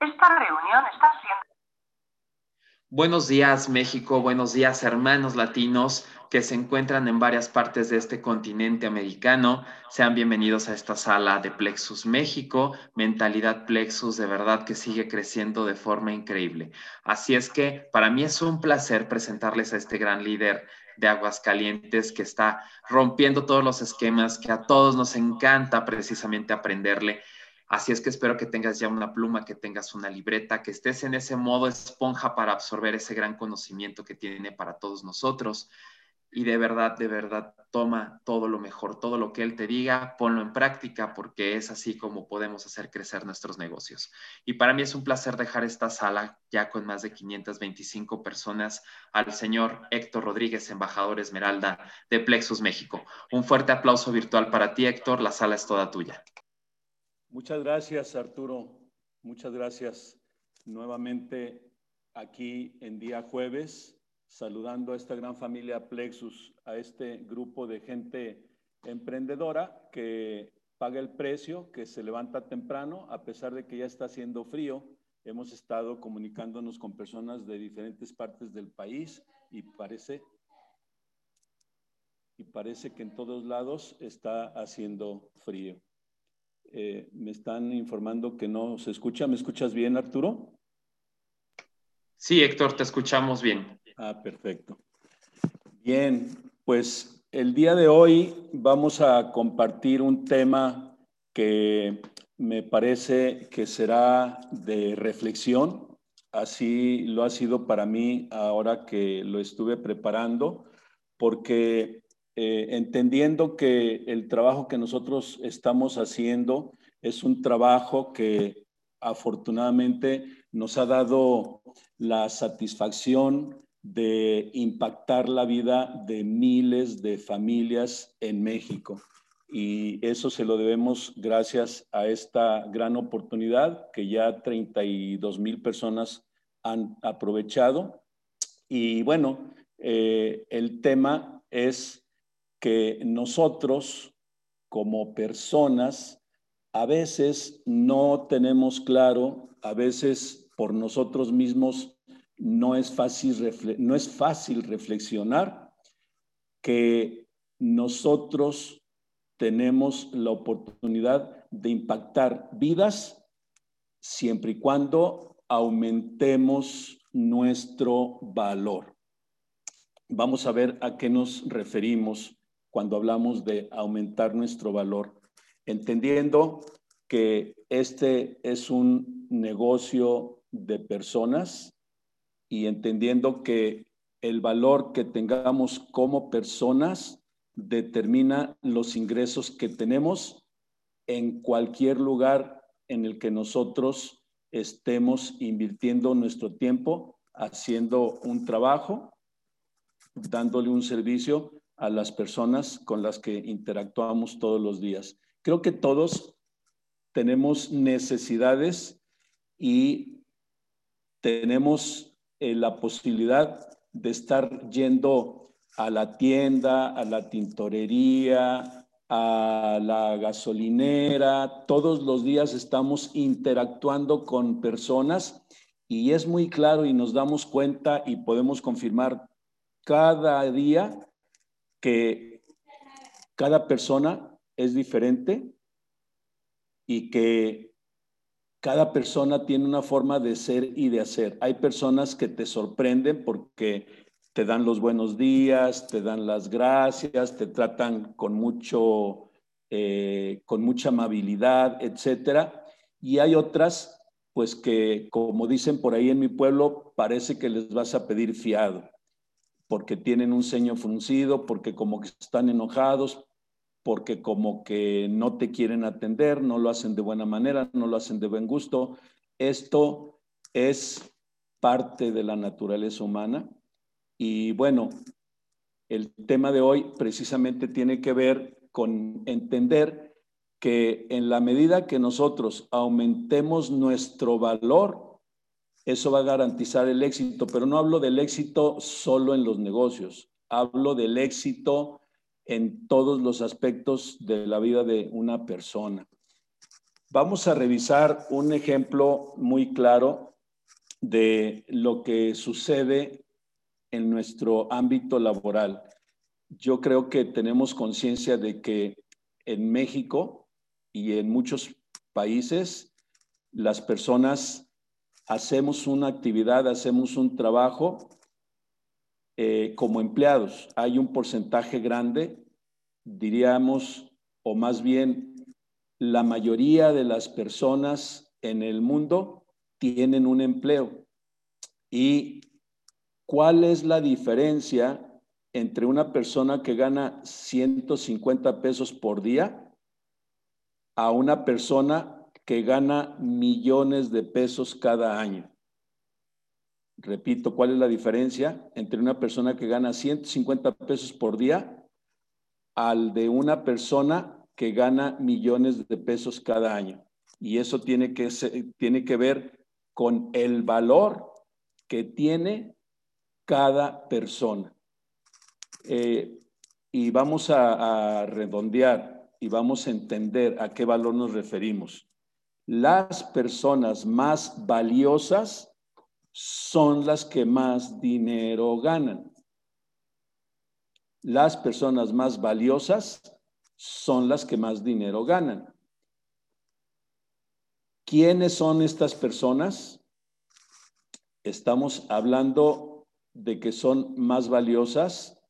Esta reunión está siendo... Buenos días México, buenos días hermanos latinos que se encuentran en varias partes de este continente americano. Sean bienvenidos a esta sala de Plexus México, mentalidad Plexus de verdad que sigue creciendo de forma increíble. Así es que para mí es un placer presentarles a este gran líder de Aguascalientes que está rompiendo todos los esquemas, que a todos nos encanta precisamente aprenderle Así es que espero que tengas ya una pluma, que tengas una libreta, que estés en ese modo esponja para absorber ese gran conocimiento que tiene para todos nosotros. Y de verdad, de verdad, toma todo lo mejor, todo lo que él te diga, ponlo en práctica, porque es así como podemos hacer crecer nuestros negocios. Y para mí es un placer dejar esta sala ya con más de 525 personas al señor Héctor Rodríguez, embajador Esmeralda de Plexus México. Un fuerte aplauso virtual para ti, Héctor. La sala es toda tuya. Muchas gracias, Arturo. Muchas gracias nuevamente aquí en día jueves, saludando a esta gran familia Plexus, a este grupo de gente emprendedora que paga el precio, que se levanta temprano, a pesar de que ya está haciendo frío. Hemos estado comunicándonos con personas de diferentes partes del país y parece, y parece que en todos lados está haciendo frío. Eh, me están informando que no se escucha. ¿Me escuchas bien, Arturo? Sí, Héctor, te escuchamos bien. Ah, perfecto. Bien, pues el día de hoy vamos a compartir un tema que me parece que será de reflexión. Así lo ha sido para mí ahora que lo estuve preparando, porque eh, entendiendo que el trabajo que nosotros estamos haciendo es un trabajo que afortunadamente nos ha dado la satisfacción de impactar la vida de miles de familias en México. Y eso se lo debemos gracias a esta gran oportunidad que ya 32 mil personas han aprovechado. Y bueno, eh, el tema es que nosotros como personas a veces no tenemos claro, a veces por nosotros mismos no es fácil, no es fácil reflexionar que nosotros tenemos la oportunidad de impactar vidas siempre y cuando aumentemos nuestro valor. Vamos a ver a qué nos referimos cuando hablamos de aumentar nuestro valor, entendiendo que este es un negocio de personas y entendiendo que el valor que tengamos como personas determina los ingresos que tenemos en cualquier lugar en el que nosotros estemos invirtiendo nuestro tiempo haciendo un trabajo, dándole un servicio a las personas con las que interactuamos todos los días. Creo que todos tenemos necesidades y tenemos eh, la posibilidad de estar yendo a la tienda, a la tintorería, a la gasolinera. Todos los días estamos interactuando con personas y es muy claro y nos damos cuenta y podemos confirmar cada día que cada persona es diferente y que cada persona tiene una forma de ser y de hacer. Hay personas que te sorprenden porque te dan los buenos días, te dan las gracias, te tratan con mucho, eh, con mucha amabilidad, etcétera. Y hay otras, pues que, como dicen por ahí en mi pueblo, parece que les vas a pedir fiado porque tienen un ceño fruncido, porque como que están enojados, porque como que no te quieren atender, no lo hacen de buena manera, no lo hacen de buen gusto. Esto es parte de la naturaleza humana. Y bueno, el tema de hoy precisamente tiene que ver con entender que en la medida que nosotros aumentemos nuestro valor, eso va a garantizar el éxito, pero no hablo del éxito solo en los negocios, hablo del éxito en todos los aspectos de la vida de una persona. Vamos a revisar un ejemplo muy claro de lo que sucede en nuestro ámbito laboral. Yo creo que tenemos conciencia de que en México y en muchos países las personas hacemos una actividad, hacemos un trabajo eh, como empleados. Hay un porcentaje grande, diríamos, o más bien la mayoría de las personas en el mundo tienen un empleo. ¿Y cuál es la diferencia entre una persona que gana 150 pesos por día a una persona que gana millones de pesos cada año. Repito, ¿cuál es la diferencia entre una persona que gana 150 pesos por día al de una persona que gana millones de pesos cada año? Y eso tiene que, tiene que ver con el valor que tiene cada persona. Eh, y vamos a redondear y vamos a entender a qué valor nos referimos las personas más valiosas son las que más dinero ganan. Las personas más valiosas son las que más dinero ganan. ¿Quiénes son estas personas? Estamos hablando de que son más valiosas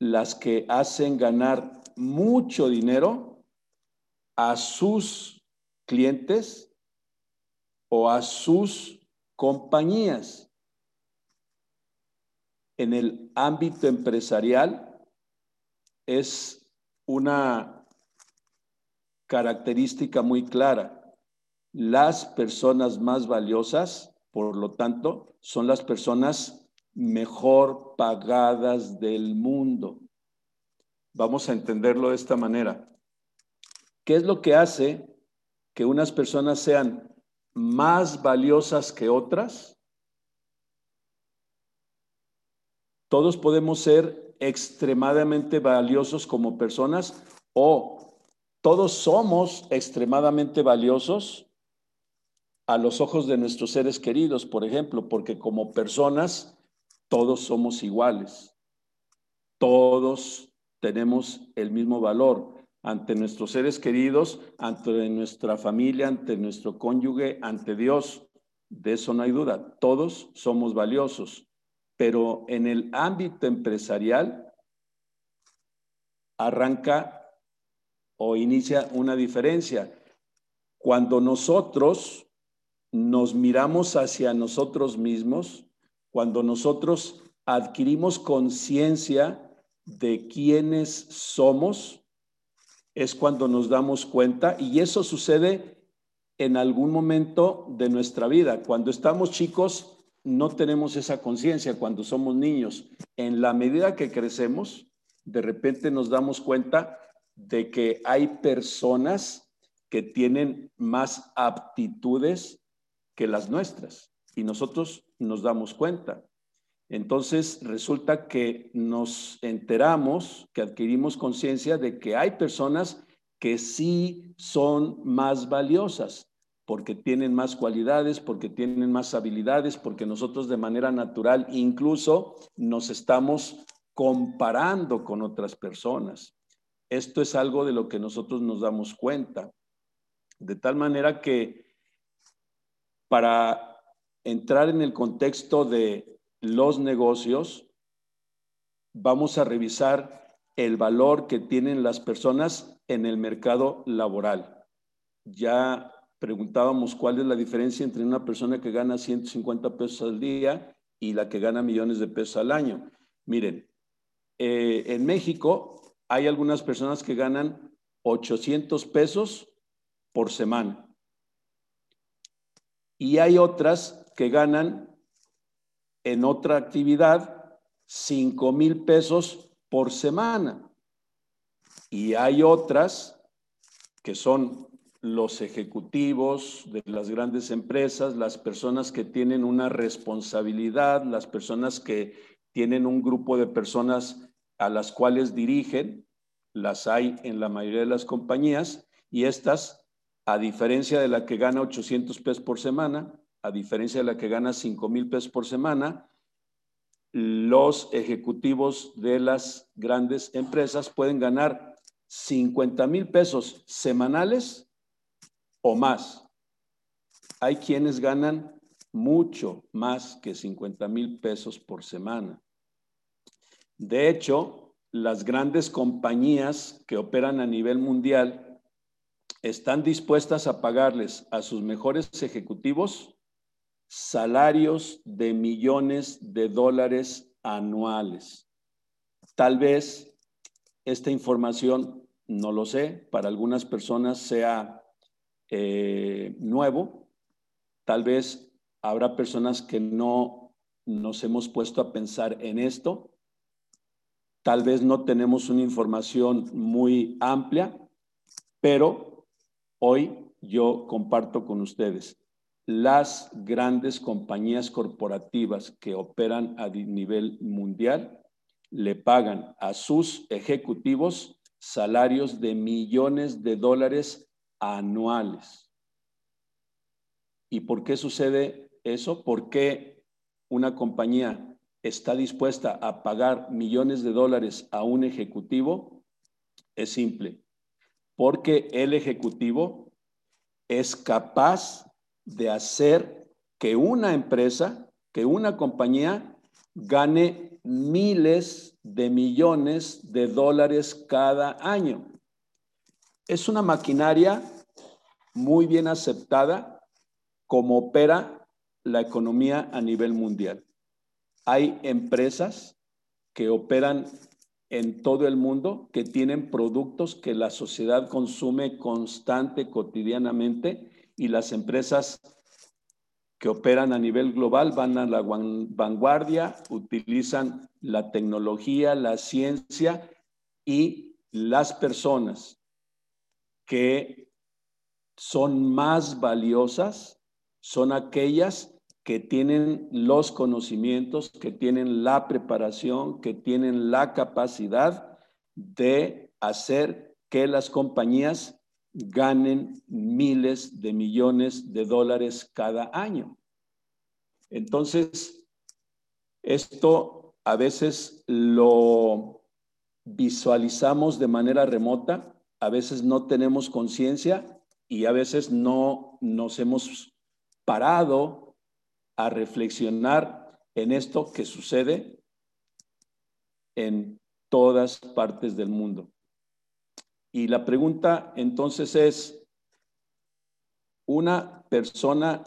las que hacen ganar mucho dinero a sus clientes o a sus compañías. En el ámbito empresarial es una característica muy clara. Las personas más valiosas, por lo tanto, son las personas mejor pagadas del mundo. Vamos a entenderlo de esta manera. ¿Qué es lo que hace que unas personas sean más valiosas que otras? Todos podemos ser extremadamente valiosos como personas o todos somos extremadamente valiosos a los ojos de nuestros seres queridos, por ejemplo, porque como personas todos somos iguales. Todos tenemos el mismo valor ante nuestros seres queridos, ante nuestra familia, ante nuestro cónyuge, ante Dios. De eso no hay duda. Todos somos valiosos. Pero en el ámbito empresarial arranca o inicia una diferencia. Cuando nosotros nos miramos hacia nosotros mismos, cuando nosotros adquirimos conciencia de quiénes somos, es cuando nos damos cuenta y eso sucede en algún momento de nuestra vida. Cuando estamos chicos no tenemos esa conciencia cuando somos niños. En la medida que crecemos, de repente nos damos cuenta de que hay personas que tienen más aptitudes que las nuestras y nosotros nos damos cuenta. Entonces resulta que nos enteramos, que adquirimos conciencia de que hay personas que sí son más valiosas, porque tienen más cualidades, porque tienen más habilidades, porque nosotros de manera natural incluso nos estamos comparando con otras personas. Esto es algo de lo que nosotros nos damos cuenta. De tal manera que para entrar en el contexto de los negocios, vamos a revisar el valor que tienen las personas en el mercado laboral. Ya preguntábamos cuál es la diferencia entre una persona que gana 150 pesos al día y la que gana millones de pesos al año. Miren, eh, en México hay algunas personas que ganan 800 pesos por semana y hay otras que ganan en otra actividad 5 mil pesos por semana. Y hay otras que son los ejecutivos de las grandes empresas, las personas que tienen una responsabilidad, las personas que tienen un grupo de personas a las cuales dirigen, las hay en la mayoría de las compañías, y estas a diferencia de la que gana 800 pesos por semana, a diferencia de la que gana 5 mil pesos por semana, los ejecutivos de las grandes empresas pueden ganar 50 mil pesos semanales o más. Hay quienes ganan mucho más que 50 mil pesos por semana. De hecho, las grandes compañías que operan a nivel mundial están dispuestas a pagarles a sus mejores ejecutivos salarios de millones de dólares anuales. Tal vez esta información, no lo sé, para algunas personas sea eh, nuevo. Tal vez habrá personas que no nos hemos puesto a pensar en esto. Tal vez no tenemos una información muy amplia, pero hoy yo comparto con ustedes las grandes compañías corporativas que operan a nivel mundial le pagan a sus ejecutivos salarios de millones de dólares anuales. ¿Y por qué sucede eso? ¿Por qué una compañía está dispuesta a pagar millones de dólares a un ejecutivo? Es simple, porque el ejecutivo es capaz de hacer que una empresa, que una compañía gane miles de millones de dólares cada año. Es una maquinaria muy bien aceptada como opera la economía a nivel mundial. Hay empresas que operan en todo el mundo que tienen productos que la sociedad consume constante, cotidianamente y las empresas que operan a nivel global van a la vanguardia, utilizan la tecnología, la ciencia y las personas que son más valiosas son aquellas que tienen los conocimientos, que tienen la preparación, que tienen la capacidad de hacer que las compañías ganen miles de millones de dólares cada año. Entonces, esto a veces lo visualizamos de manera remota, a veces no tenemos conciencia y a veces no nos hemos parado a reflexionar en esto que sucede en todas partes del mundo. Y la pregunta entonces es, una persona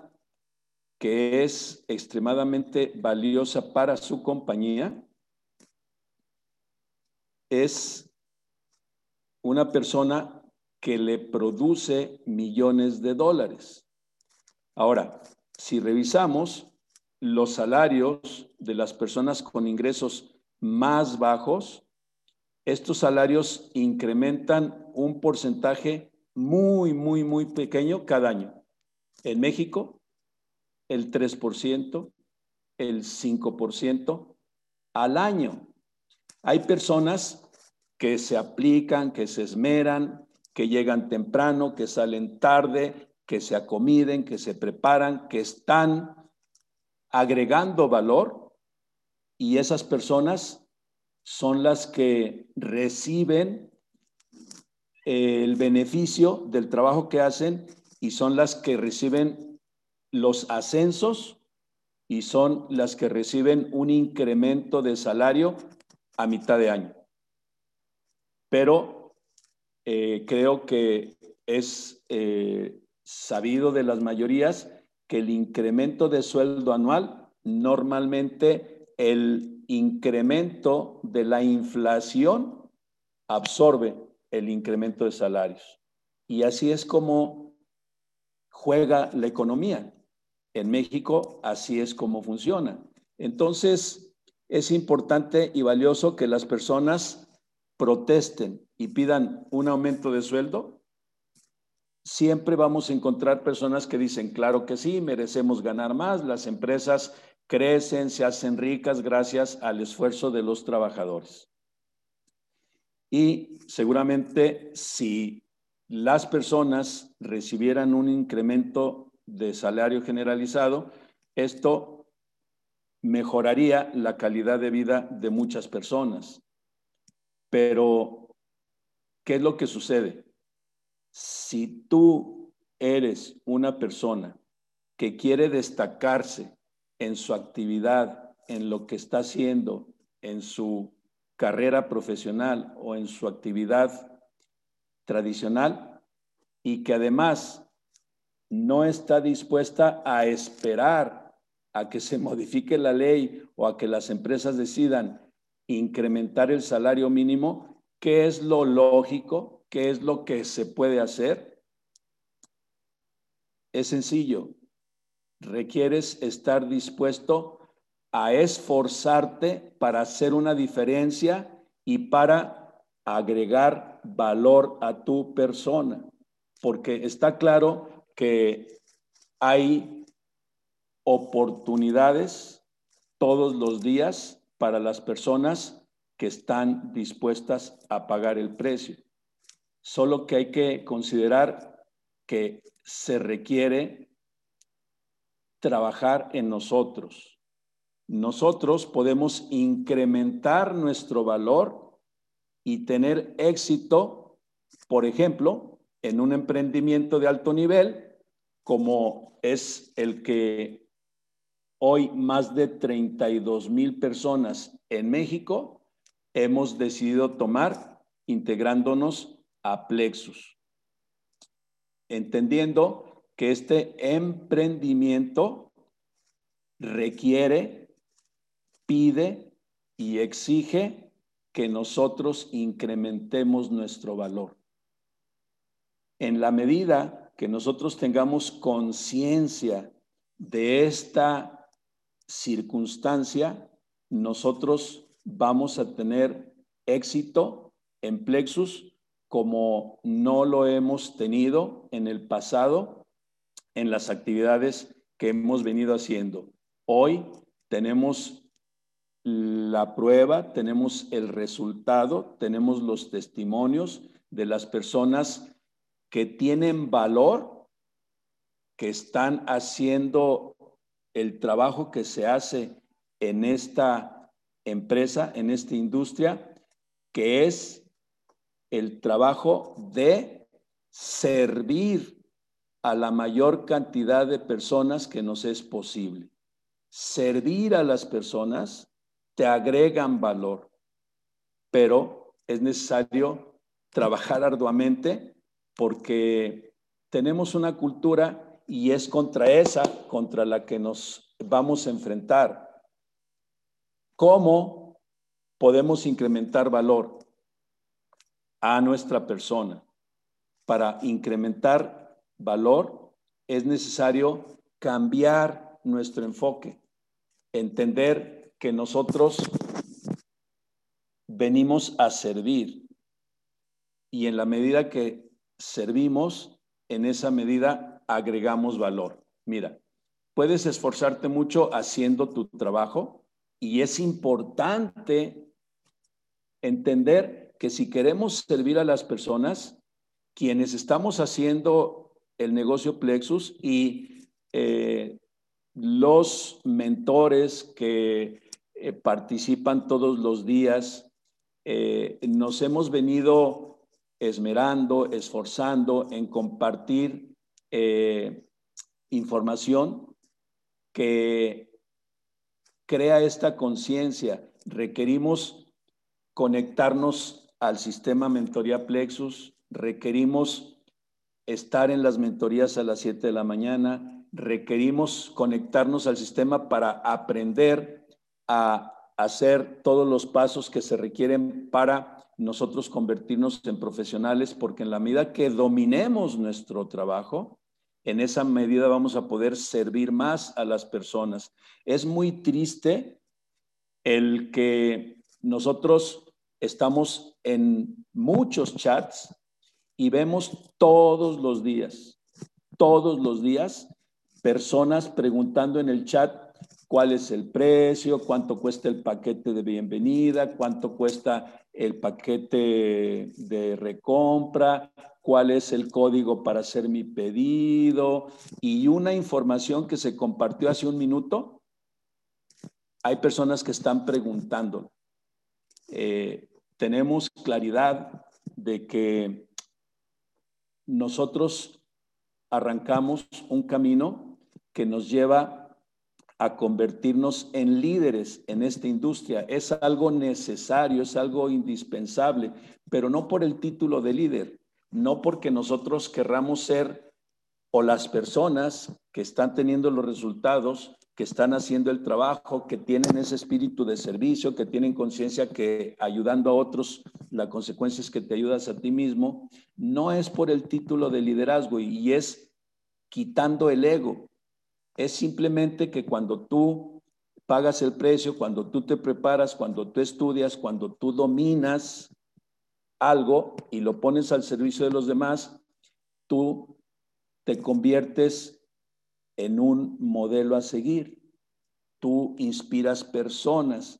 que es extremadamente valiosa para su compañía es una persona que le produce millones de dólares. Ahora, si revisamos los salarios de las personas con ingresos más bajos, estos salarios incrementan un porcentaje muy, muy, muy pequeño cada año. En México, el 3%, el 5% al año. Hay personas que se aplican, que se esmeran, que llegan temprano, que salen tarde, que se acomiden, que se preparan, que están agregando valor y esas personas son las que reciben el beneficio del trabajo que hacen y son las que reciben los ascensos y son las que reciben un incremento de salario a mitad de año. Pero eh, creo que es eh, sabido de las mayorías que el incremento de sueldo anual normalmente el incremento de la inflación absorbe el incremento de salarios. Y así es como juega la economía. En México así es como funciona. Entonces, es importante y valioso que las personas protesten y pidan un aumento de sueldo. Siempre vamos a encontrar personas que dicen, claro que sí, merecemos ganar más, las empresas crecen, se hacen ricas gracias al esfuerzo de los trabajadores. Y seguramente si las personas recibieran un incremento de salario generalizado, esto mejoraría la calidad de vida de muchas personas. Pero, ¿qué es lo que sucede? Si tú eres una persona que quiere destacarse en su actividad, en lo que está haciendo, en su carrera profesional o en su actividad tradicional y que además no está dispuesta a esperar a que se modifique la ley o a que las empresas decidan incrementar el salario mínimo, ¿qué es lo lógico? ¿Qué es lo que se puede hacer? Es sencillo. Requieres estar dispuesto a esforzarte para hacer una diferencia y para agregar valor a tu persona, porque está claro que hay oportunidades todos los días para las personas que están dispuestas a pagar el precio. Solo que hay que considerar que se requiere trabajar en nosotros. Nosotros podemos incrementar nuestro valor y tener éxito, por ejemplo, en un emprendimiento de alto nivel, como es el que Hoy más de 32 mil personas en México hemos decidido tomar integrándonos a Plexus, entendiendo que este emprendimiento requiere, pide y exige que nosotros incrementemos nuestro valor. En la medida que nosotros tengamos conciencia de esta circunstancia, nosotros vamos a tener éxito en Plexus como no lo hemos tenido en el pasado en las actividades que hemos venido haciendo. Hoy tenemos la prueba, tenemos el resultado, tenemos los testimonios de las personas que tienen valor, que están haciendo el trabajo que se hace en esta empresa, en esta industria, que es el trabajo de servir a la mayor cantidad de personas que nos es posible. Servir a las personas te agregan valor, pero es necesario trabajar arduamente porque tenemos una cultura y es contra esa contra la que nos vamos a enfrentar. ¿Cómo podemos incrementar valor a nuestra persona? Para incrementar valor es necesario cambiar nuestro enfoque, entender que nosotros venimos a servir y en la medida que servimos, en esa medida agregamos valor. Mira, puedes esforzarte mucho haciendo tu trabajo y es importante entender que si queremos servir a las personas, quienes estamos haciendo el negocio Plexus y eh, los mentores que eh, participan todos los días, eh, nos hemos venido esmerando, esforzando en compartir información que crea esta conciencia. Requerimos conectarnos al sistema Mentoría Plexus, requerimos estar en las mentorías a las 7 de la mañana, requerimos conectarnos al sistema para aprender a hacer todos los pasos que se requieren para nosotros convertirnos en profesionales, porque en la medida que dominemos nuestro trabajo, en esa medida vamos a poder servir más a las personas. Es muy triste el que nosotros estamos en muchos chats y vemos todos los días, todos los días, personas preguntando en el chat cuál es el precio, cuánto cuesta el paquete de bienvenida, cuánto cuesta el paquete de recompra, cuál es el código para hacer mi pedido y una información que se compartió hace un minuto. Hay personas que están preguntando. Eh, tenemos claridad de que nosotros arrancamos un camino que nos lleva a convertirnos en líderes en esta industria. Es algo necesario, es algo indispensable, pero no por el título de líder, no porque nosotros querramos ser o las personas que están teniendo los resultados, que están haciendo el trabajo, que tienen ese espíritu de servicio, que tienen conciencia que ayudando a otros, la consecuencia es que te ayudas a ti mismo, no es por el título de liderazgo y es quitando el ego. Es simplemente que cuando tú pagas el precio, cuando tú te preparas, cuando tú estudias, cuando tú dominas algo y lo pones al servicio de los demás, tú te conviertes en un modelo a seguir. Tú inspiras personas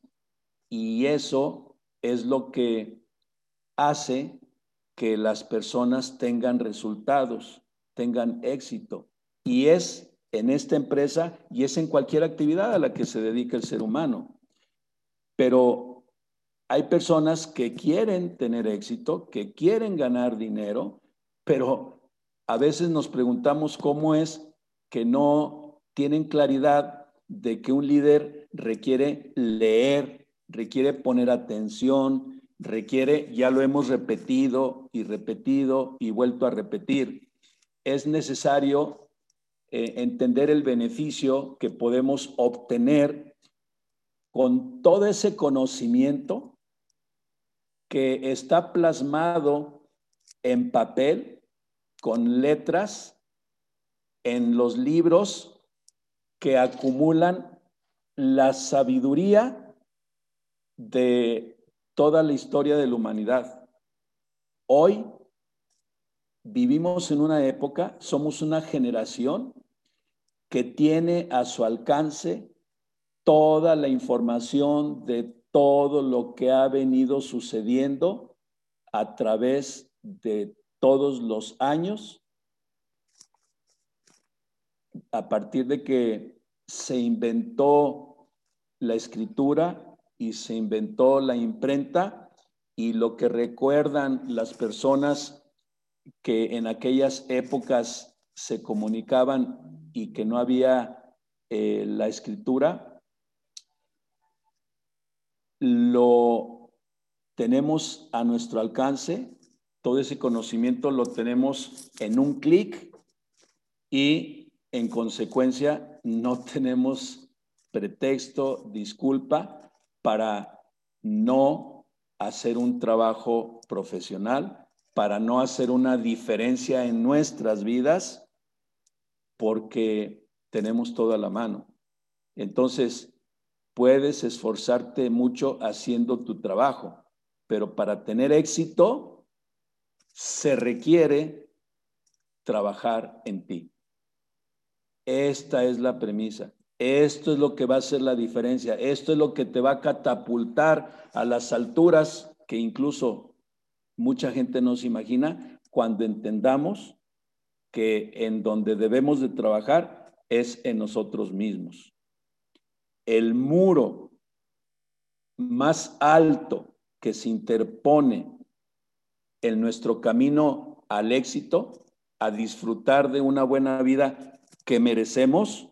y eso es lo que hace que las personas tengan resultados, tengan éxito. Y es en esta empresa y es en cualquier actividad a la que se dedica el ser humano. Pero hay personas que quieren tener éxito, que quieren ganar dinero, pero a veces nos preguntamos cómo es que no tienen claridad de que un líder requiere leer, requiere poner atención, requiere, ya lo hemos repetido y repetido y vuelto a repetir, es necesario eh, entender el beneficio que podemos obtener con todo ese conocimiento que está plasmado en papel, con letras, en los libros que acumulan la sabiduría de toda la historia de la humanidad. Hoy vivimos en una época, somos una generación que tiene a su alcance toda la información de todo lo que ha venido sucediendo a través de todos los años, a partir de que se inventó la escritura y se inventó la imprenta y lo que recuerdan las personas que en aquellas épocas se comunicaban y que no había eh, la escritura, lo tenemos a nuestro alcance, todo ese conocimiento lo tenemos en un clic y en consecuencia no tenemos pretexto, disculpa para no hacer un trabajo profesional para no hacer una diferencia en nuestras vidas porque tenemos toda la mano. Entonces, puedes esforzarte mucho haciendo tu trabajo, pero para tener éxito se requiere trabajar en ti. Esta es la premisa. Esto es lo que va a hacer la diferencia. Esto es lo que te va a catapultar a las alturas que incluso mucha gente no se imagina cuando entendamos que en donde debemos de trabajar es en nosotros mismos. El muro más alto que se interpone en nuestro camino al éxito, a disfrutar de una buena vida que merecemos,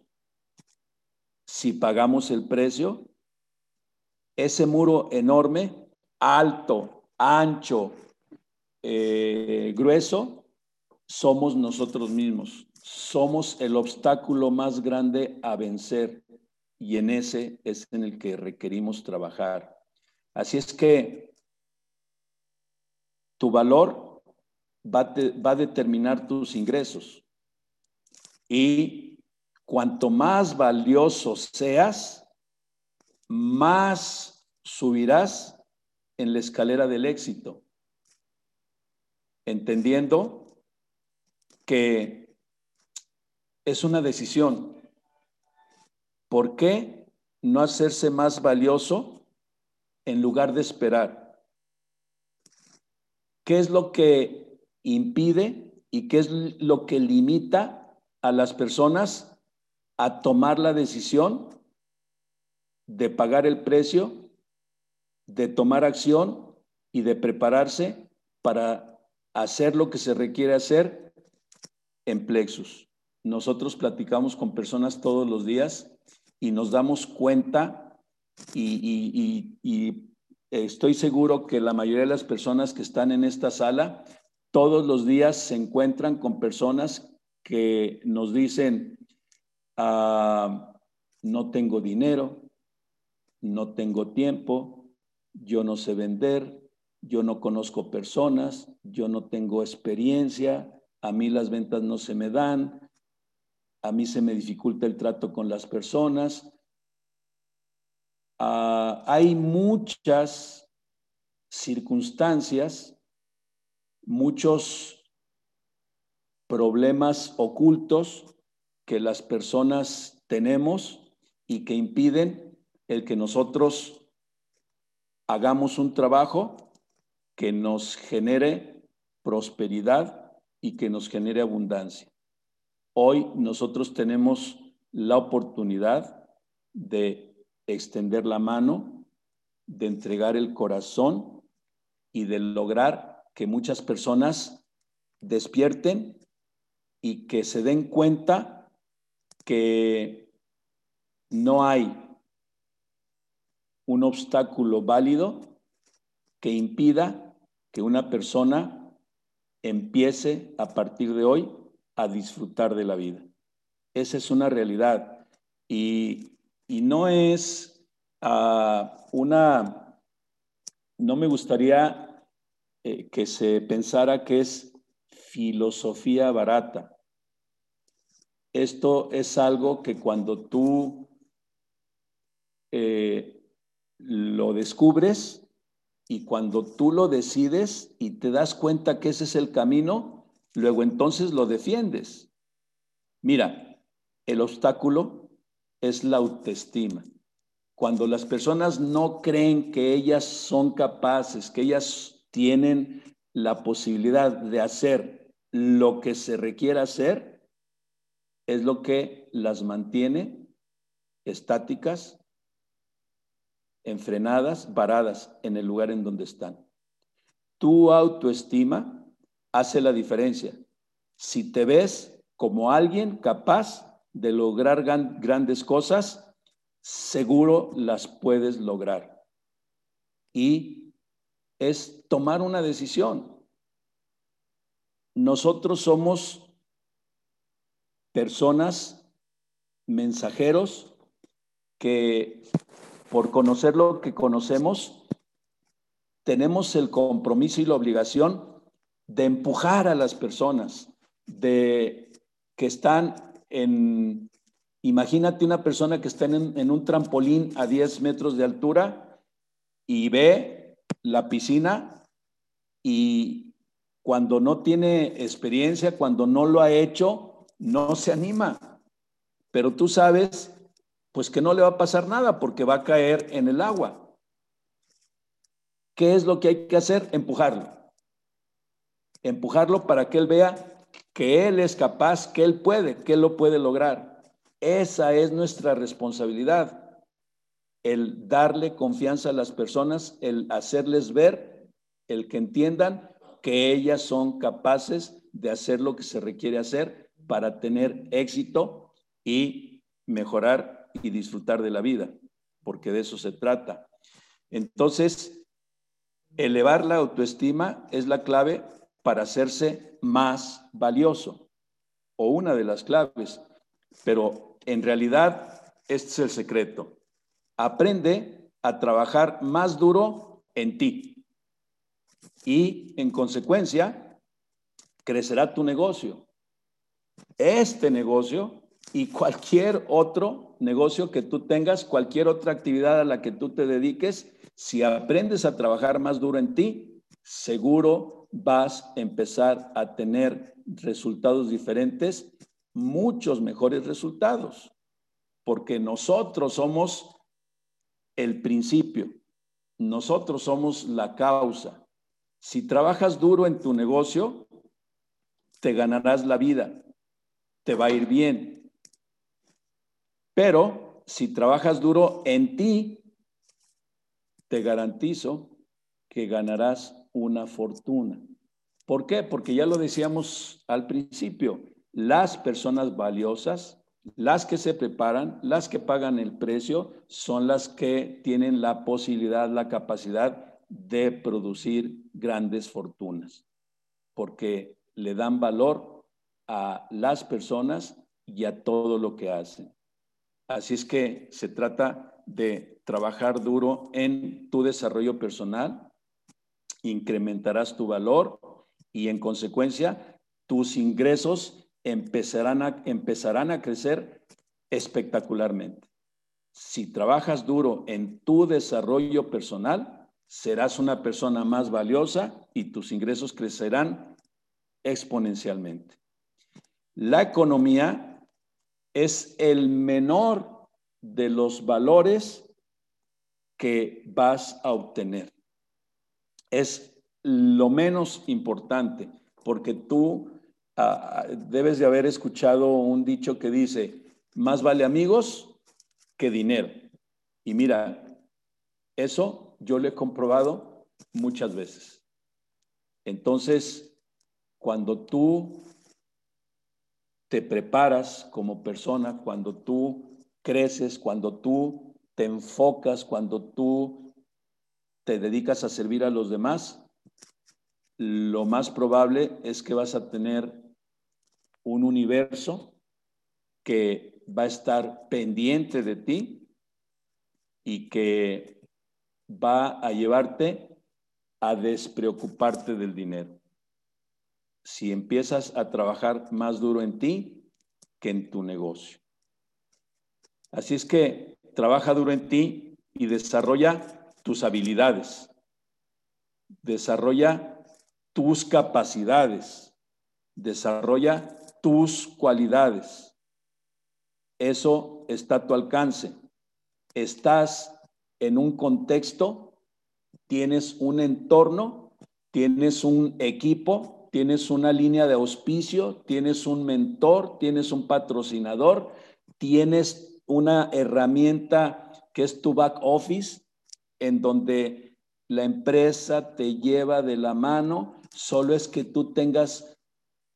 si pagamos el precio, ese muro enorme, alto, ancho, eh, grueso somos nosotros mismos. Somos el obstáculo más grande a vencer y en ese es en el que requerimos trabajar. Así es que tu valor va, va a determinar tus ingresos y cuanto más valioso seas, más subirás en la escalera del éxito entendiendo que es una decisión. ¿Por qué? no hacerse más valioso en lugar de esperar. ¿Qué es lo que impide y qué es lo que limita a las personas a tomar la decisión de pagar el precio, de tomar acción y de prepararse para hacer lo que se requiere hacer en Plexus? Nosotros platicamos con personas todos los días y nos damos cuenta y, estoy seguro que la mayoría de las personas que están en esta sala todos los días se encuentran con personas que nos dicen, ah, no tengo dinero, no tengo tiempo, yo no sé vender, yo no conozco personas, yo no tengo experiencia, a mí las ventas no se me dan, a mí se me dificulta el trato con las personas. Ah, hay muchas circunstancias, muchos problemas ocultos que las personas tenemos y que impiden el que nosotros hagamos un trabajo que nos genere prosperidad y que nos genere abundancia. Hoy nosotros tenemos la oportunidad de extender la mano, de entregar el corazón y de lograr que muchas personas despierten y que se den cuenta que no hay un obstáculo válido que impida que una persona empiece a partir de hoy a disfrutar de la vida. Esa es una realidad. Y, no es ah, una, no me gustaría eh, que se pensara que es filosofía barata. Esto es algo que cuando tú eh, lo descubres y cuando tú lo decides y te das cuenta que ese es el camino, luego entonces lo defiendes. Mira, el obstáculo es la autoestima. Cuando las personas no creen que ellas son capaces, que ellas tienen la posibilidad de hacer lo que se requiere hacer, es lo que las mantiene estáticas, enfrenadas, varadas en el lugar en donde están. Tu autoestima hace la diferencia. Si te ves como alguien capaz de lograr grandes cosas, seguro las puedes lograr. Y es tomar una decisión. Nosotros somos personas, mensajeros, que por conocer lo que conocemos, tenemos el compromiso y la obligación de empujar a las personas, de que están en, imagínate una persona que está en, en un trampolín a 10 metros de altura y ve la piscina y cuando no tiene experiencia, cuando no lo ha hecho, no se anima. Pero tú sabes, pues que no le va a pasar nada porque va a caer en el agua. ¿Qué es lo que hay que hacer? Empujarlo empujarlo para que él vea que él es capaz, que él puede, que él lo puede lograr. Esa es nuestra responsabilidad, el darle confianza a las personas, el hacerles ver, el que entiendan que ellas son capaces de hacer lo que se requiere hacer para tener éxito y mejorar y disfrutar de la vida, porque de eso se trata. Entonces, elevar la autoestima es la clave para hacerse más valioso, o una de las claves, pero en realidad este es el secreto. Aprende a trabajar más duro en ti y en consecuencia crecerá tu negocio. Este negocio y cualquier otro negocio que tú tengas, cualquier otra actividad a la que tú te dediques, si aprendes a trabajar más duro en ti, seguro vas a empezar a tener resultados diferentes, muchos mejores resultados, porque nosotros somos el principio. Nosotros somos la causa. Si trabajas duro en tu negocio, te ganarás la vida, te va a ir bien. Pero si trabajas duro en ti, te garantizo que ganarás una fortuna. ¿Por qué? Porque ya lo decíamos al principio, las personas valiosas, las que se preparan, las que pagan el precio, son las que tienen la posibilidad, la capacidad de producir grandes fortunas, porque le dan valor a las personas y a todo lo que hacen. Así es que se trata de trabajar duro en tu desarrollo personal, incrementarás tu valor y en consecuencia tus ingresos empezarán a, empezarán a crecer espectacularmente. Si trabajas duro en tu desarrollo personal, serás una persona más valiosa y tus ingresos crecerán exponencialmente. La economía es el menor de los valores que vas a obtener. Es lo menos importante, porque tú ah, debes de haber escuchado un dicho que dice, más vale amigos que dinero. Y mira, eso yo lo he comprobado muchas veces. Entonces, cuando tú te preparas como persona, cuando tú creces, cuando tú te enfocas, cuando tú te dedicas a servir a los demás, lo más probable es que vas a tener un universo que va a estar pendiente de ti y que va a llevarte a despreocuparte del dinero. Si empiezas a trabajar más duro en ti que en tu negocio. Así es que trabaja duro en ti y desarrolla tus habilidades. Desarrolla tus capacidades. Desarrolla tus cualidades. Eso está a tu alcance. Estás en un contexto, tienes un entorno, tienes un equipo, tienes una línea de auspicio, tienes un mentor, tienes un patrocinador, tienes una herramienta que es tu back office, en donde la empresa te lleva de la mano, solo es que tú tengas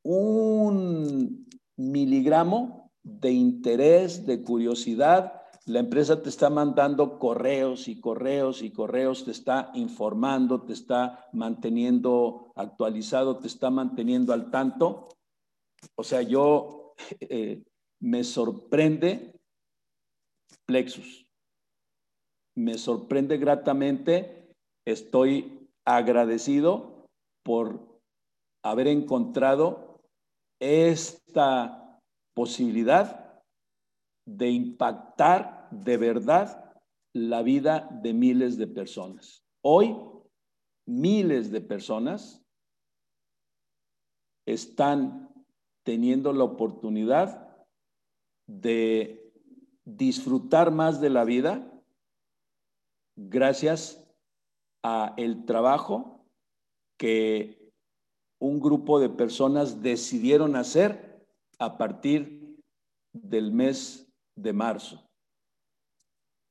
un miligramo de interés, de curiosidad, la empresa te está mandando correos y correos y correos, te está informando, te está manteniendo actualizado, te está manteniendo al tanto. O sea, yo eh, me sorprende Plexus. Me sorprende gratamente. Estoy agradecido por haber encontrado esta posibilidad de impactar de verdad la vida de miles de personas. Hoy, miles de personas están teniendo la oportunidad de disfrutar más de la vida gracias a el trabajo que un grupo de personas decidieron hacer a partir del mes de marzo.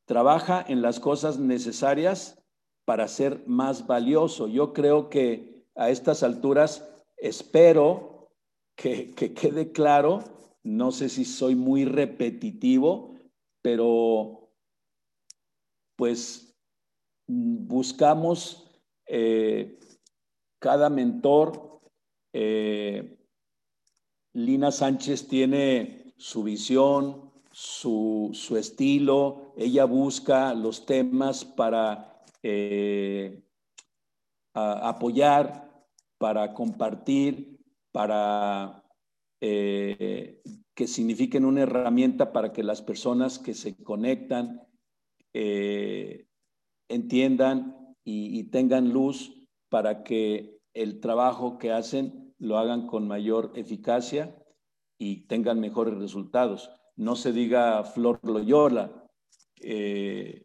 Trabaja en las cosas necesarias para ser más valioso. Yo creo que a estas alturas espero que, quede claro, no sé si soy muy repetitivo, pero pues buscamos eh, cada mentor. Eh, Lina Sánchez tiene su visión, su, estilo, ella busca los temas para eh, apoyar, para compartir, para eh, que signifiquen una herramienta para que las personas que se conectan eh, entiendan y tengan luz para que el trabajo que hacen lo hagan con mayor eficacia y tengan mejores resultados no se diga Flor Loyola, eh,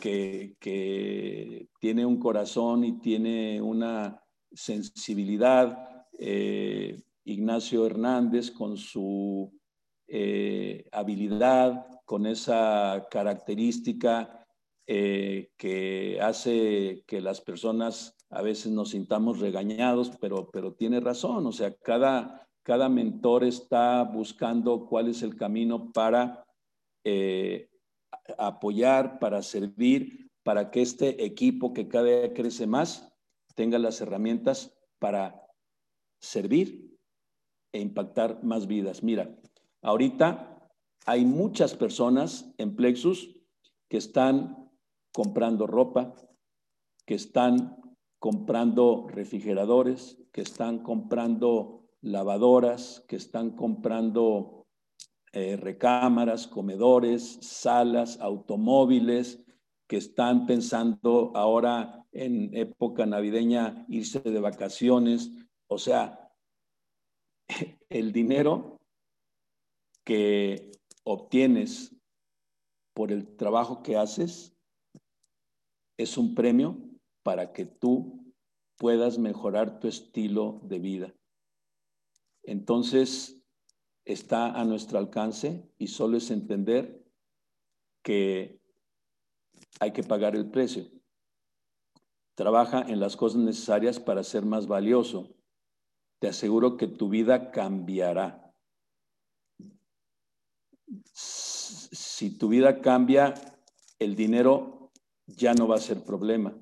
que, tiene un corazón y tiene una sensibilidad. Eh, Ignacio Hernández con su eh, habilidad, con esa característica que hace que las personas a veces nos sintamos regañados, pero, pero tiene razón, o sea, cada, cada mentor está buscando cuál es el camino para eh, apoyar, para servir, para que este equipo que cada día crece más tenga las herramientas para servir e impactar más vidas. Mira, ahorita hay muchas personas en Plexus que están comprando ropa, que están comprando refrigeradores, que están comprando lavadoras, que están comprando eh, recámaras, comedores, salas, automóviles, que están pensando ahora en época navideña irse de vacaciones. O sea, el dinero que obtienes por el trabajo que haces es un premio para que tú puedas mejorar tu estilo de vida. Entonces, está a nuestro alcance y solo es entender que hay que pagar el precio. Trabaja en las cosas necesarias para ser más valioso. Te aseguro que tu vida cambiará. Si tu vida cambia, el dinero ya no va a ser problema.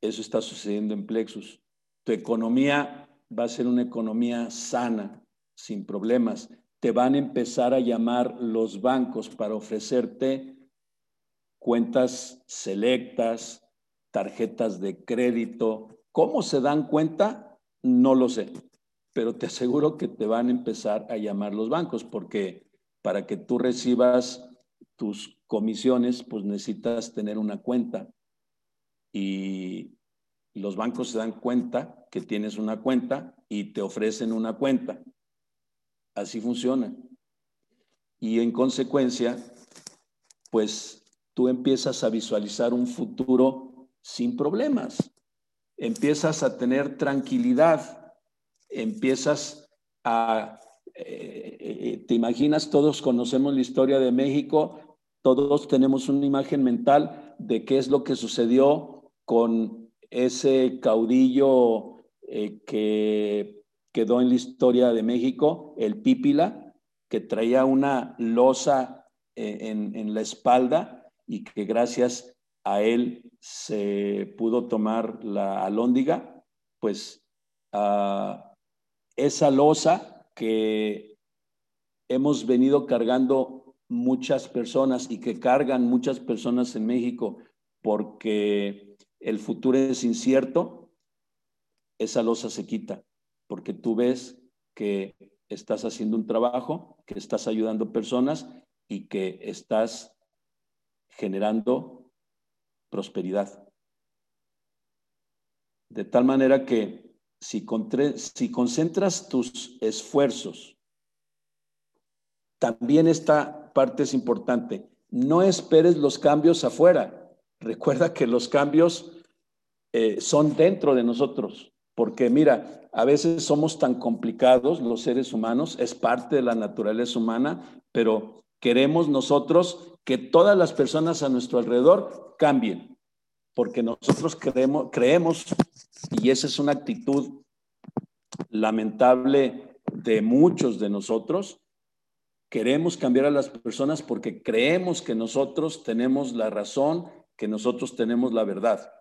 Eso está sucediendo en Plexus. Tu economía va a ser una economía sana, sin problemas. Te van a empezar a llamar los bancos para ofrecerte cuentas selectas, tarjetas de crédito. ¿Cómo se dan cuenta? No lo sé, pero te aseguro que te van a empezar a llamar los bancos porque para que tú recibas tus comisiones, pues necesitas tener una cuenta y los bancos se dan cuenta que tienes una cuenta y te ofrecen una cuenta. Así funciona. Y en consecuencia, pues tú empiezas a visualizar un futuro sin problemas. Empiezas a tener tranquilidad. Empiezas a... Eh, eh, te imaginas, todos conocemos la historia de México, todos tenemos una imagen mental de qué es lo que sucedió con ese caudillo eh, que quedó en la historia de México, el Pípila, que traía una losa eh, en, la espalda y que gracias a él se pudo tomar la alóndiga, pues ah, esa losa que hemos venido cargando muchas personas y que cargan muchas personas en México porque el futuro es incierto, esa losa se quita, porque tú ves que estás haciendo un trabajo, que estás ayudando personas y que estás generando prosperidad. De tal manera que si, concentras tus esfuerzos, también esta parte es importante, no esperes los cambios afuera. Recuerda que los cambios eh, son dentro de nosotros, porque mira, a veces somos tan complicados los seres humanos, es parte de la naturaleza humana, pero queremos nosotros que todas las personas a nuestro alrededor cambien, porque nosotros creemos, creemos y esa es una actitud lamentable de muchos de nosotros, queremos cambiar a las personas porque creemos que nosotros tenemos la razón que nosotros tenemos la verdad.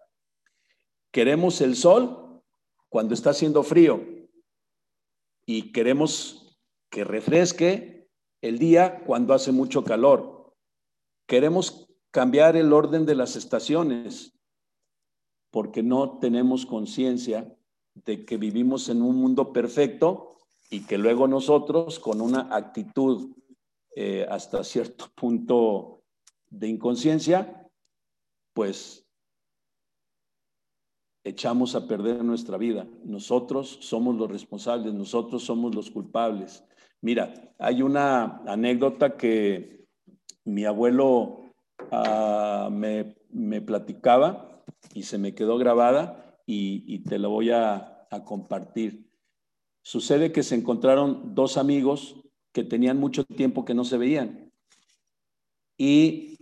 Queremos el sol cuando está haciendo frío y queremos que refresque el día cuando hace mucho calor. Queremos cambiar el orden de las estaciones porque no tenemos conciencia de que vivimos en un mundo perfecto y que luego nosotros con una actitud eh, hasta cierto punto de inconsciencia pues echamos a perder nuestra vida. Nosotros somos los responsables, nosotros somos los culpables. Mira, hay una anécdota que mi abuelo ah, me, me, platicaba y se me quedó grabada y, te la voy a, a compartir. Sucede que se encontraron dos amigos que tenían mucho tiempo que no se veían. Y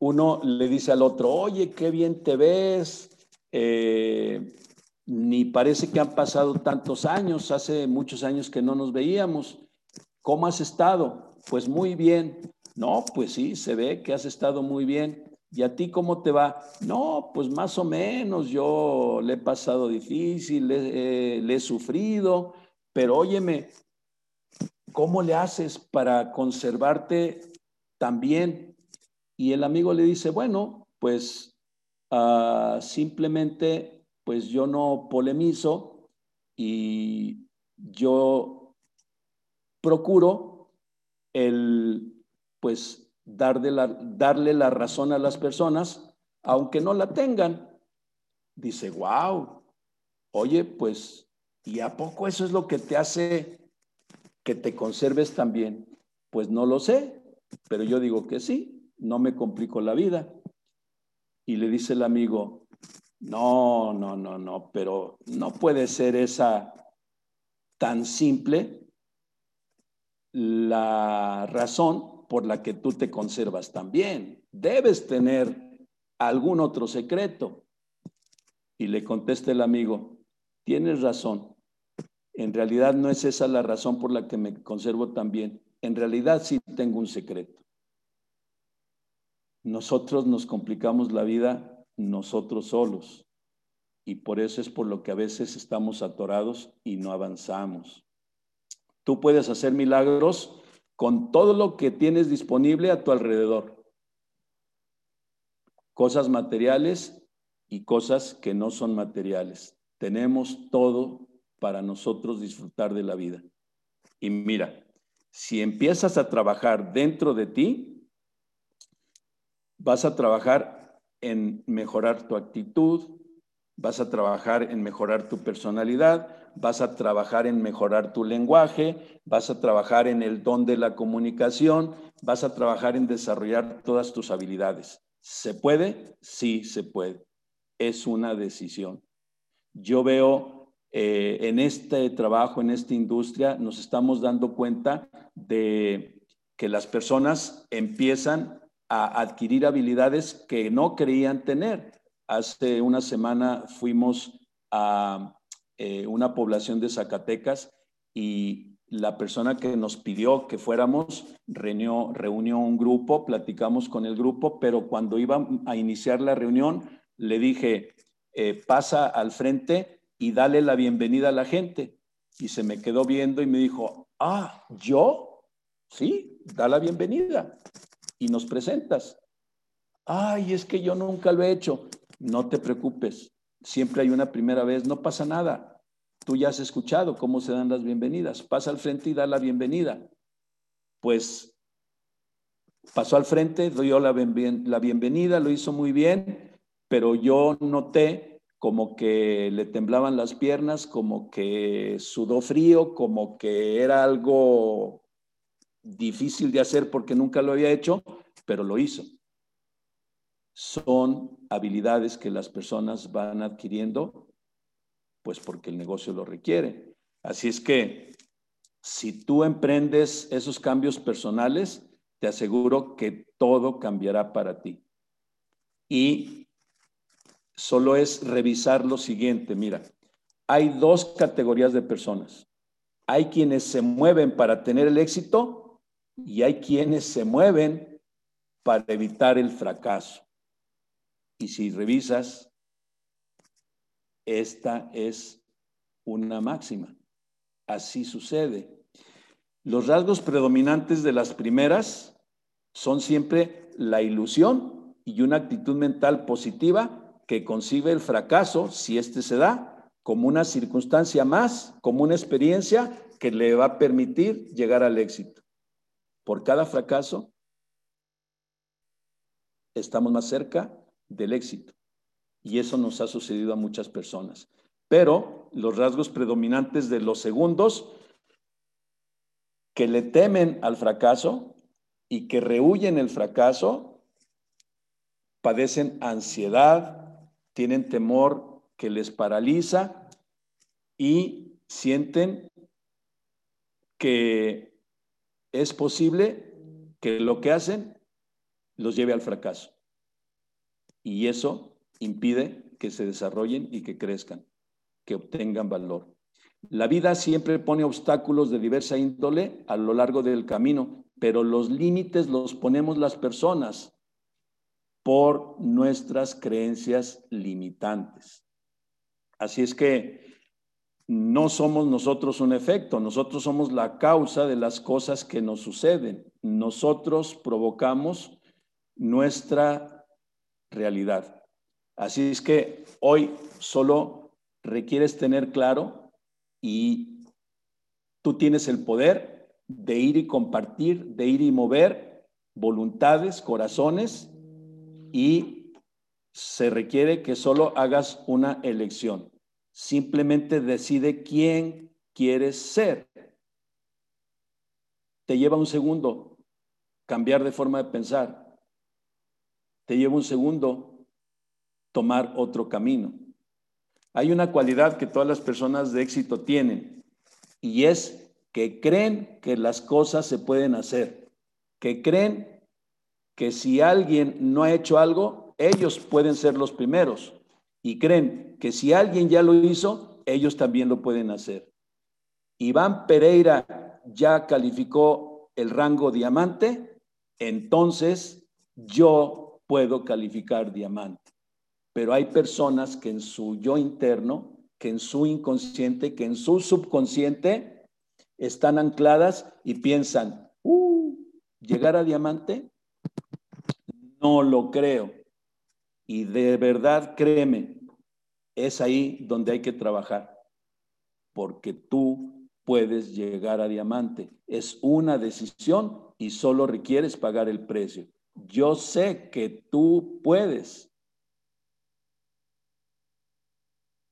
uno le dice al otro, oye, qué bien te ves, eh, ni parece que han pasado tantos años, hace muchos años que no nos veíamos. ¿Cómo has estado? Pues muy bien. No, pues sí, se ve que has estado muy bien. ¿Y a ti cómo te va? No, pues más o menos, yo le he pasado difícil, le, le he sufrido, pero óyeme, ¿cómo le haces para conservarte tan bien? Y el amigo le dice, bueno, pues uh, simplemente, pues yo no polemizo y yo procuro el, pues, darle la, darle la razón a las personas, aunque no la tengan. Dice, wow, oye, pues, ¿y a poco eso es lo que te hace que te conserves también? Pues no lo sé, pero yo digo que sí, no me complico la vida. Y le dice el amigo, no, no, no, no, pero no puede ser esa tan simple la razón por la que tú te conservas también. Debes tener algún otro secreto. Y le contesta el amigo, tienes razón, en realidad no es esa la razón por la que me conservo tan bien. En realidad sí tengo un secreto. Nosotros nos complicamos la vida nosotros solos. Y por eso es por lo que a veces estamos atorados y no avanzamos. Tú puedes hacer milagros con todo lo que tienes disponible a tu alrededor. Cosas materiales y cosas que no son materiales. Tenemos todo para nosotros disfrutar de la vida. Y mira, si empiezas a trabajar dentro de ti, vas a trabajar en mejorar tu actitud, vas a trabajar en mejorar tu personalidad, vas a trabajar en mejorar tu lenguaje, vas a trabajar en el don de la comunicación, vas a trabajar en desarrollar todas tus habilidades. ¿Se puede? Sí, se puede. Es una decisión. Yo veo eh, en este trabajo, en esta industria, nos estamos dando cuenta de que las personas empiezan a adquirir habilidades que no creían tener. Hace una semana fuimos a eh, una población de Zacatecas y la persona que nos pidió que fuéramos reunió, un grupo, platicamos con el grupo, pero cuando iba a iniciar la reunión, le dije, eh, pasa al frente y dale la bienvenida a la gente. Y se me quedó viendo y me dijo, ah, ¿yo? Sí, da la bienvenida y nos presentas. Ay, es que yo nunca lo he hecho. No te preocupes, siempre hay una primera vez, no pasa nada. Tú ya has escuchado cómo se dan las bienvenidas. Pasa al frente y da la bienvenida. Pues pasó al frente, dio la, la bienvenida, lo hizo muy bien, pero yo noté como que le temblaban las piernas, como que sudó frío, como que era algo difícil de hacer porque nunca lo había hecho, pero lo hizo. Son habilidades que las personas van adquiriendo, pues porque el negocio lo requiere. Así es que si tú emprendes esos cambios personales, te aseguro que todo cambiará para ti. Y solo es revisar lo siguiente. Mira, hay dos categorías de personas. Hay quienes se mueven para tener el éxito y hay quienes se mueven para evitar el fracaso. Y si revisas, esta es una máxima. Así sucede. Los rasgos predominantes de las primeras son siempre la ilusión y una actitud mental positiva que concibe el fracaso, si éste se da, como una circunstancia más, como una experiencia que le va a permitir llegar al éxito. Por cada fracaso, estamos más cerca del éxito. Y eso nos ha sucedido a muchas personas. Pero los rasgos predominantes de los segundos que le temen al fracaso y que rehuyen el fracaso padecen ansiedad, tienen temor que les paraliza y sienten que es posible que lo que hacen los lleve al fracaso. Y eso impide que se desarrollen y que crezcan, que obtengan valor. La vida siempre pone obstáculos de diversa índole a lo largo del camino, pero los límites los ponemos las personas por nuestras creencias limitantes. Así es que no somos nosotros un efecto, nosotros somos la causa de las cosas que nos suceden. Nosotros provocamos nuestra realidad. Así es que hoy solo requieres tener claro y tú tienes el poder de ir y compartir, de ir y mover voluntades, corazones y se requiere que solo hagas una elección. Simplemente decide quién quieres ser. Te lleva un segundo cambiar de forma de pensar. Te lleva un segundo tomar otro camino. Hay una cualidad que todas las personas de éxito tienen y es que creen que las cosas se pueden hacer, que creen que si alguien no ha hecho algo, ellos pueden ser los primeros y creen que si alguien ya lo hizo, ellos también lo pueden hacer. Iván Pereira ya calificó el rango diamante, entonces yo puedo calificar diamante. Pero hay personas que en su yo interno, que en su inconsciente, que en su subconsciente están ancladas y piensan, uh, llegar a diamante, no lo creo. Y de verdad, créeme, es ahí donde hay que trabajar, porque tú puedes llegar a diamante. Es una decisión y solo requieres pagar el precio. Yo sé que tú puedes.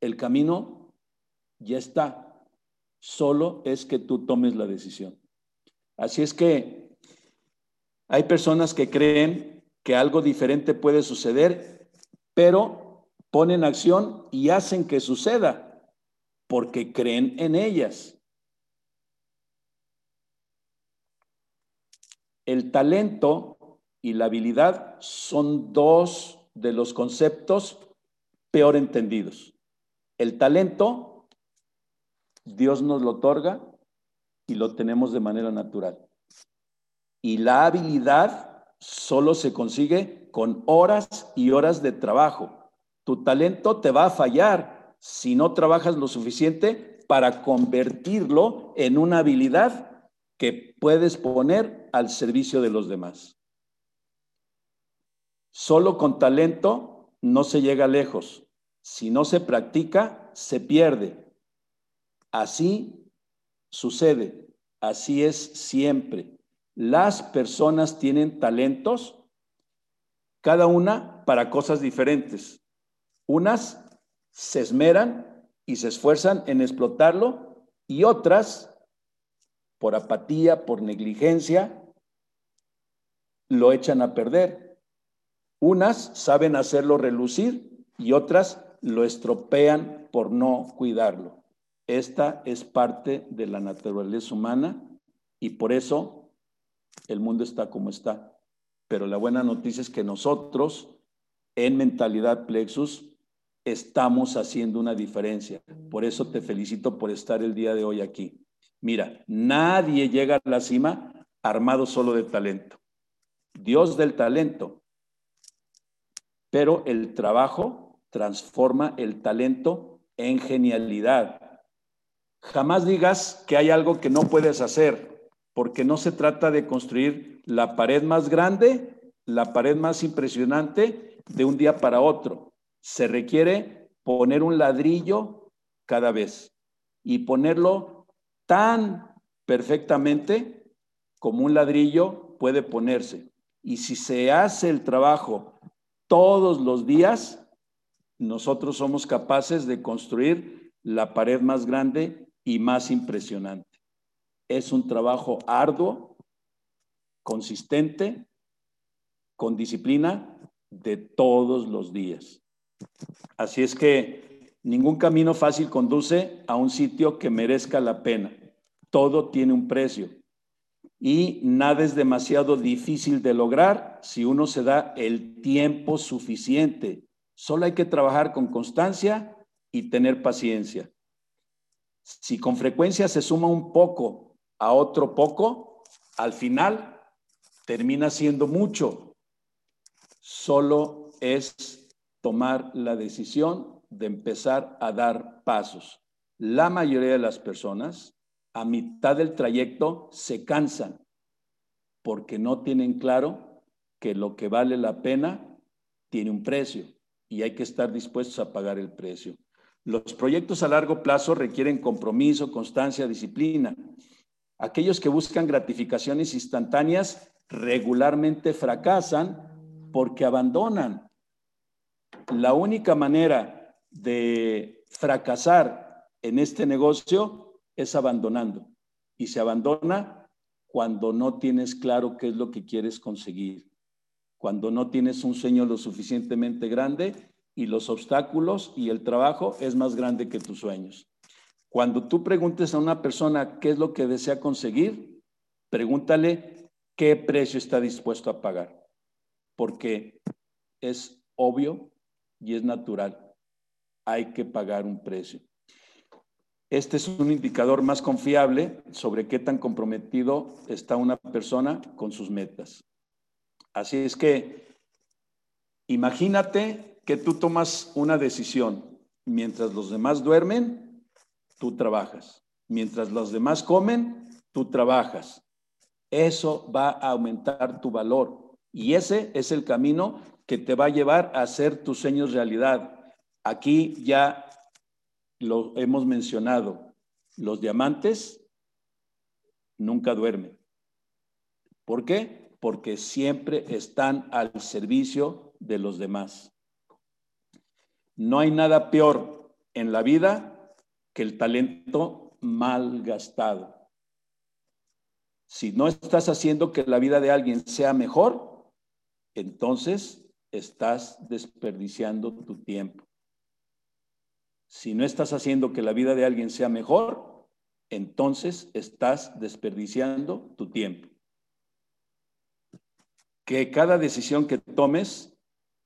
El camino ya está. Solo es que tú tomes la decisión. Así es que hay personas que creen que algo diferente puede suceder, pero ponen acción y hacen que suceda porque creen en ellas. El talento y la habilidad son dos de los conceptos peor entendidos. El talento, Dios nos lo otorga y lo tenemos de manera natural. Y la habilidad solo se consigue con horas y horas de trabajo. Tu talento te va a fallar si no trabajas lo suficiente para convertirlo en una habilidad que puedes poner al servicio de los demás. Solo con talento no se llega lejos. Si no se practica, se pierde. Así sucede. Así es siempre. Las personas tienen talentos, cada una para cosas diferentes. Unas se esmeran y se esfuerzan en explotarlo y otras por apatía, por negligencia, lo echan a perder. Unas saben hacerlo relucir y otras lo estropean por no cuidarlo. Esta es parte de la naturaleza humana y por eso el mundo está como está. Pero la buena noticia es que nosotros en mentalidad plexus estamos haciendo una diferencia. Por eso te felicito por estar el día de hoy aquí. Mira, nadie llega a la cima armado solo de talento. Dios del talento. Pero el trabajo transforma el talento en genialidad. Jamás digas que hay algo que no puedes hacer, porque no se trata de construir la pared más grande, la pared más impresionante de un día para otro. Se requiere poner un ladrillo cada vez y ponerlo tan perfectamente como un ladrillo puede ponerse. Y si se hace el trabajo todos los días, nosotros somos capaces de construir la pared más grande y más impresionante. Es un trabajo arduo, consistente, con disciplina, de todos los días. Así es que ningún camino fácil conduce a un sitio que merezca la pena. Todo tiene un precio y nada es demasiado difícil de lograr si uno se da el tiempo suficiente. Solo hay que trabajar con constancia y tener paciencia. Si con frecuencia se suma un poco a otro poco, al final termina siendo mucho. Solo es tomar la decisión de empezar a dar pasos. La mayoría de las personas a mitad del trayecto se cansan porque no tienen claro que lo que vale la pena tiene un precio y hay que estar dispuestos a pagar el precio. Los proyectos a largo plazo requieren compromiso, constancia, disciplina. Aquellos que buscan gratificaciones instantáneas regularmente fracasan porque abandonan. La única manera de fracasar en este negocio es abandonando. Y se abandona cuando no tienes claro qué es lo que quieres conseguir, cuando no tienes un sueño lo suficientemente grande y los obstáculos y el trabajo es más grande que tus sueños. Cuando tú preguntes a una persona qué es lo que desea conseguir, pregúntale qué precio está dispuesto a pagar, porque es obvio y es natural. Hay que pagar un precio. Este es un indicador más confiable sobre qué tan comprometido está una persona con sus metas. Así es que imagínate que tú tomas una decisión. Mientras los demás duermen, tú trabajas. Mientras los demás comen, tú trabajas. Eso va a aumentar tu valor. Y ese es el camino que te va a llevar a hacer tus sueños realidad. Aquí ya lo hemos mencionado, los diamantes nunca duermen. ¿Por qué? Porque siempre están al servicio de los demás. No hay nada peor en la vida que el talento mal gastado. Si no estás haciendo que la vida de alguien sea mejor, entonces estás desperdiciando tu tiempo. Si no estás haciendo que la vida de alguien sea mejor, entonces estás desperdiciando tu tiempo. Que cada decisión que tomes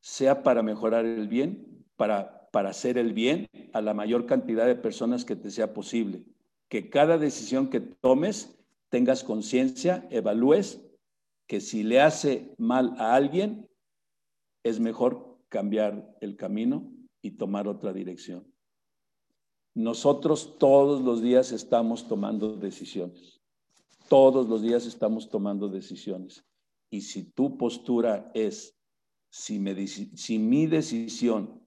sea para mejorar el bien, para, para hacer el bien a la mayor cantidad de personas que te sea posible. Que cada decisión que tomes tengas conciencia, evalúes que si le hace mal a alguien, es mejor cambiar el camino y tomar otra dirección. Nosotros todos los días estamos tomando decisiones. Todos los días estamos tomando decisiones. Y si tu postura es, si, mi decisión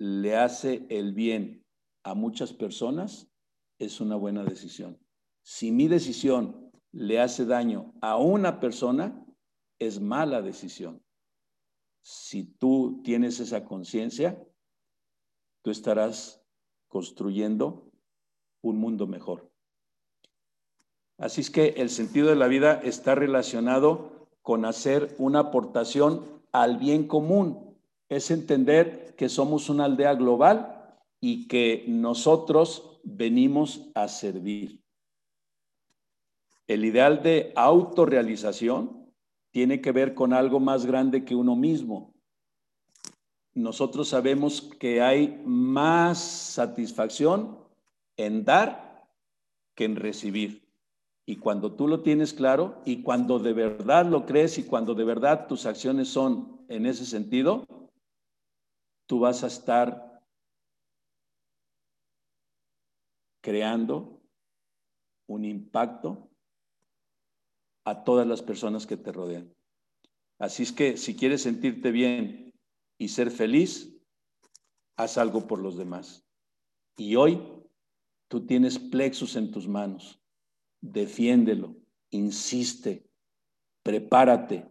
le hace el bien a muchas personas, es una buena decisión. Si mi decisión le hace daño a una persona, es mala decisión. Si tú tienes esa conciencia, tú estarás construyendo un mundo mejor. Así es que el sentido de la vida está relacionado con hacer una aportación al bien común. Es entender que somos una aldea global y que nosotros venimos a servir. El ideal de autorrealización tiene que ver con algo más grande que uno mismo nosotros sabemos que hay más satisfacción en dar que en recibir. Y cuando tú lo tienes claro y cuando de verdad lo crees y cuando de verdad tus acciones son en ese sentido, tú vas a estar creando un impacto a todas las personas que te rodean. Así es que si quieres sentirte bien y ser feliz, haz algo por los demás. Y hoy tú tienes plexus en tus manos. Defiéndelo, insiste, prepárate,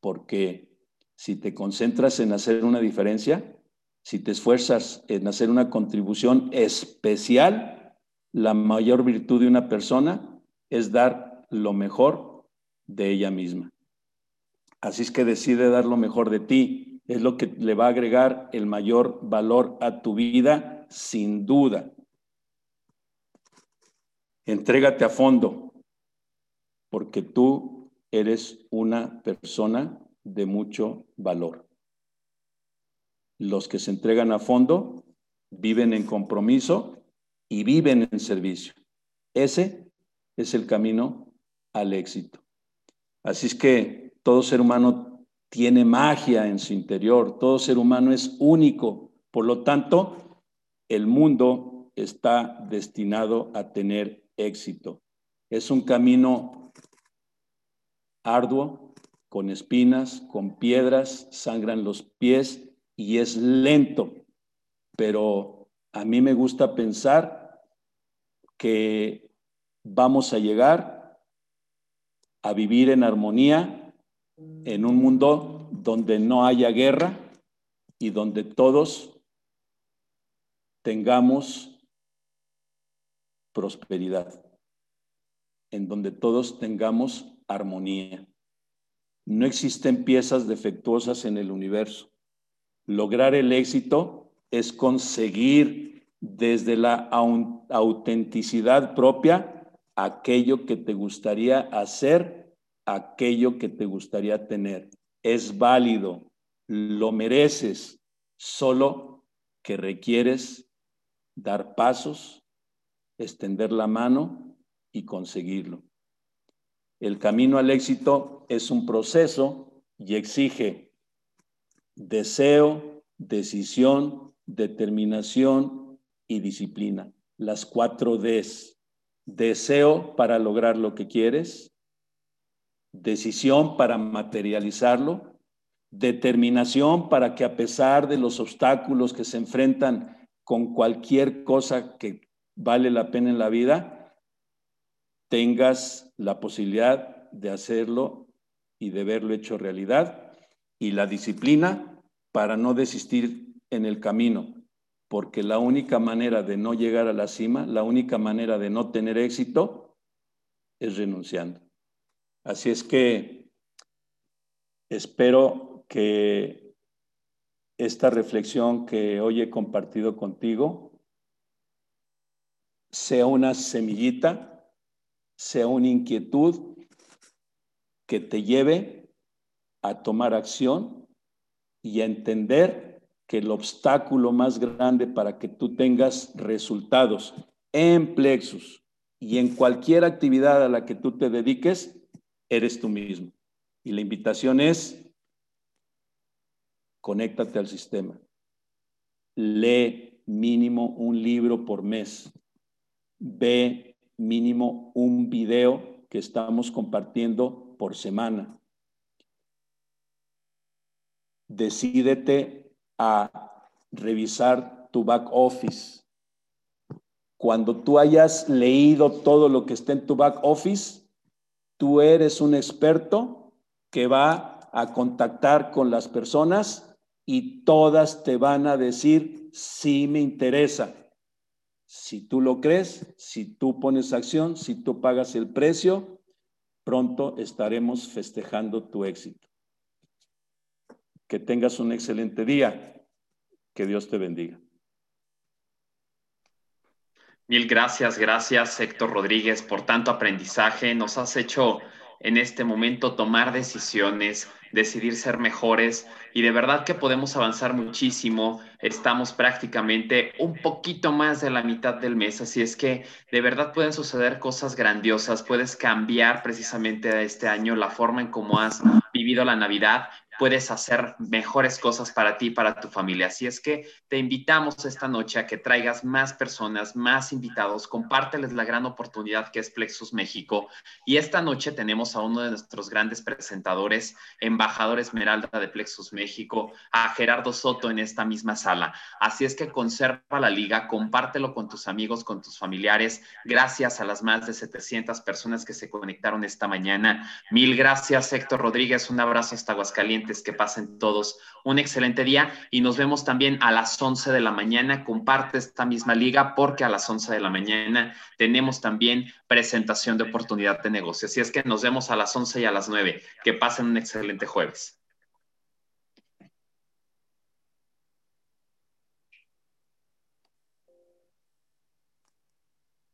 porque si te concentras en hacer una diferencia, si te esfuerzas en hacer una contribución especial, la mayor virtud de una persona es dar lo mejor de ella misma. Así es que decide dar lo mejor de ti. Es lo que le va a agregar el mayor valor a tu vida, sin duda. Entrégate a fondo, porque tú eres una persona de mucho valor. Los que se entregan a fondo viven en compromiso y viven en servicio. Ese es el camino al éxito. Así es que todo ser humano tiene magia en su interior, todo ser humano es único, por lo tanto, el mundo está destinado a tener éxito. Es un camino arduo, con espinas, con piedras, sangran los pies y es lento, pero a mí me gusta pensar que vamos a llegar a vivir en armonía en un mundo donde no haya guerra y donde todos tengamos prosperidad, en donde todos tengamos armonía. No existen piezas defectuosas en el universo. Lograr el éxito es conseguir desde la autenticidad propia aquello que te gustaría hacer, aquello que te gustaría tener. Es válido, lo mereces, solo que requieres dar pasos, extender la mano y conseguirlo. El camino al éxito es un proceso y exige deseo, decisión, determinación y disciplina. Las cuatro Ds. Deseo para lograr lo que quieres, decisión para materializarlo, determinación para que a pesar de los obstáculos que se enfrentan con cualquier cosa que vale la pena en la vida, tengas la posibilidad de hacerlo y de verlo hecho realidad, y la disciplina para no desistir en el camino, porque la única manera de no llegar a la cima, la única manera de no tener éxito es renunciando. Así es que espero que esta reflexión que hoy he compartido contigo sea una semillita sea una inquietud que te lleve a tomar acción y a entender que el obstáculo más grande para que tú tengas resultados en Plexus y en cualquier actividad a la que tú te dediques, eres tú mismo. Y la invitación es, conéctate al sistema. Lee mínimo un libro por mes. Ve mínimo un video que estamos compartiendo por semana. Decídete a revisar tu back office. Cuando tú hayas leído todo lo que está en tu back office, tú eres un experto que va a contactar con las personas y todas te van a decir, sí me interesa, si tú lo crees, si tú pones acción, si tú pagas el precio, pronto estaremos festejando tu éxito. Que tengas un excelente día. Que Dios te bendiga. Mil gracias, gracias Héctor Rodríguez por tanto aprendizaje. Nos has hecho en este momento tomar decisiones, decidir ser mejores y de verdad que podemos avanzar muchísimo. Estamos prácticamente un poquito más de la mitad del mes, así es que de verdad pueden suceder cosas grandiosas. Puedes cambiar precisamente este año la forma en cómo has vivido la Navidad puedes hacer mejores cosas para ti para tu familia. Así es que te invitamos esta noche a que traigas más personas, más invitados, compárteles la gran oportunidad que es Plexus México. Y esta noche tenemos a uno de nuestros grandes presentadores, embajador Esmeralda de Plexus México, a Gerardo Soto en esta misma sala. Así es que conserva la liga, compártelo con tus amigos, con tus familiares. Gracias a las más de 700 personas que se conectaron esta mañana. Mil gracias, Héctor Rodríguez. Un abrazo hasta Aguascalientes que pasen todos un excelente día y nos vemos también a las 11 de la mañana. Comparte esta misma liga porque a las 11 de la mañana tenemos también presentación de oportunidad de negocio. Así es que nos vemos a las 11 y a las 9. Que pasen un excelente jueves.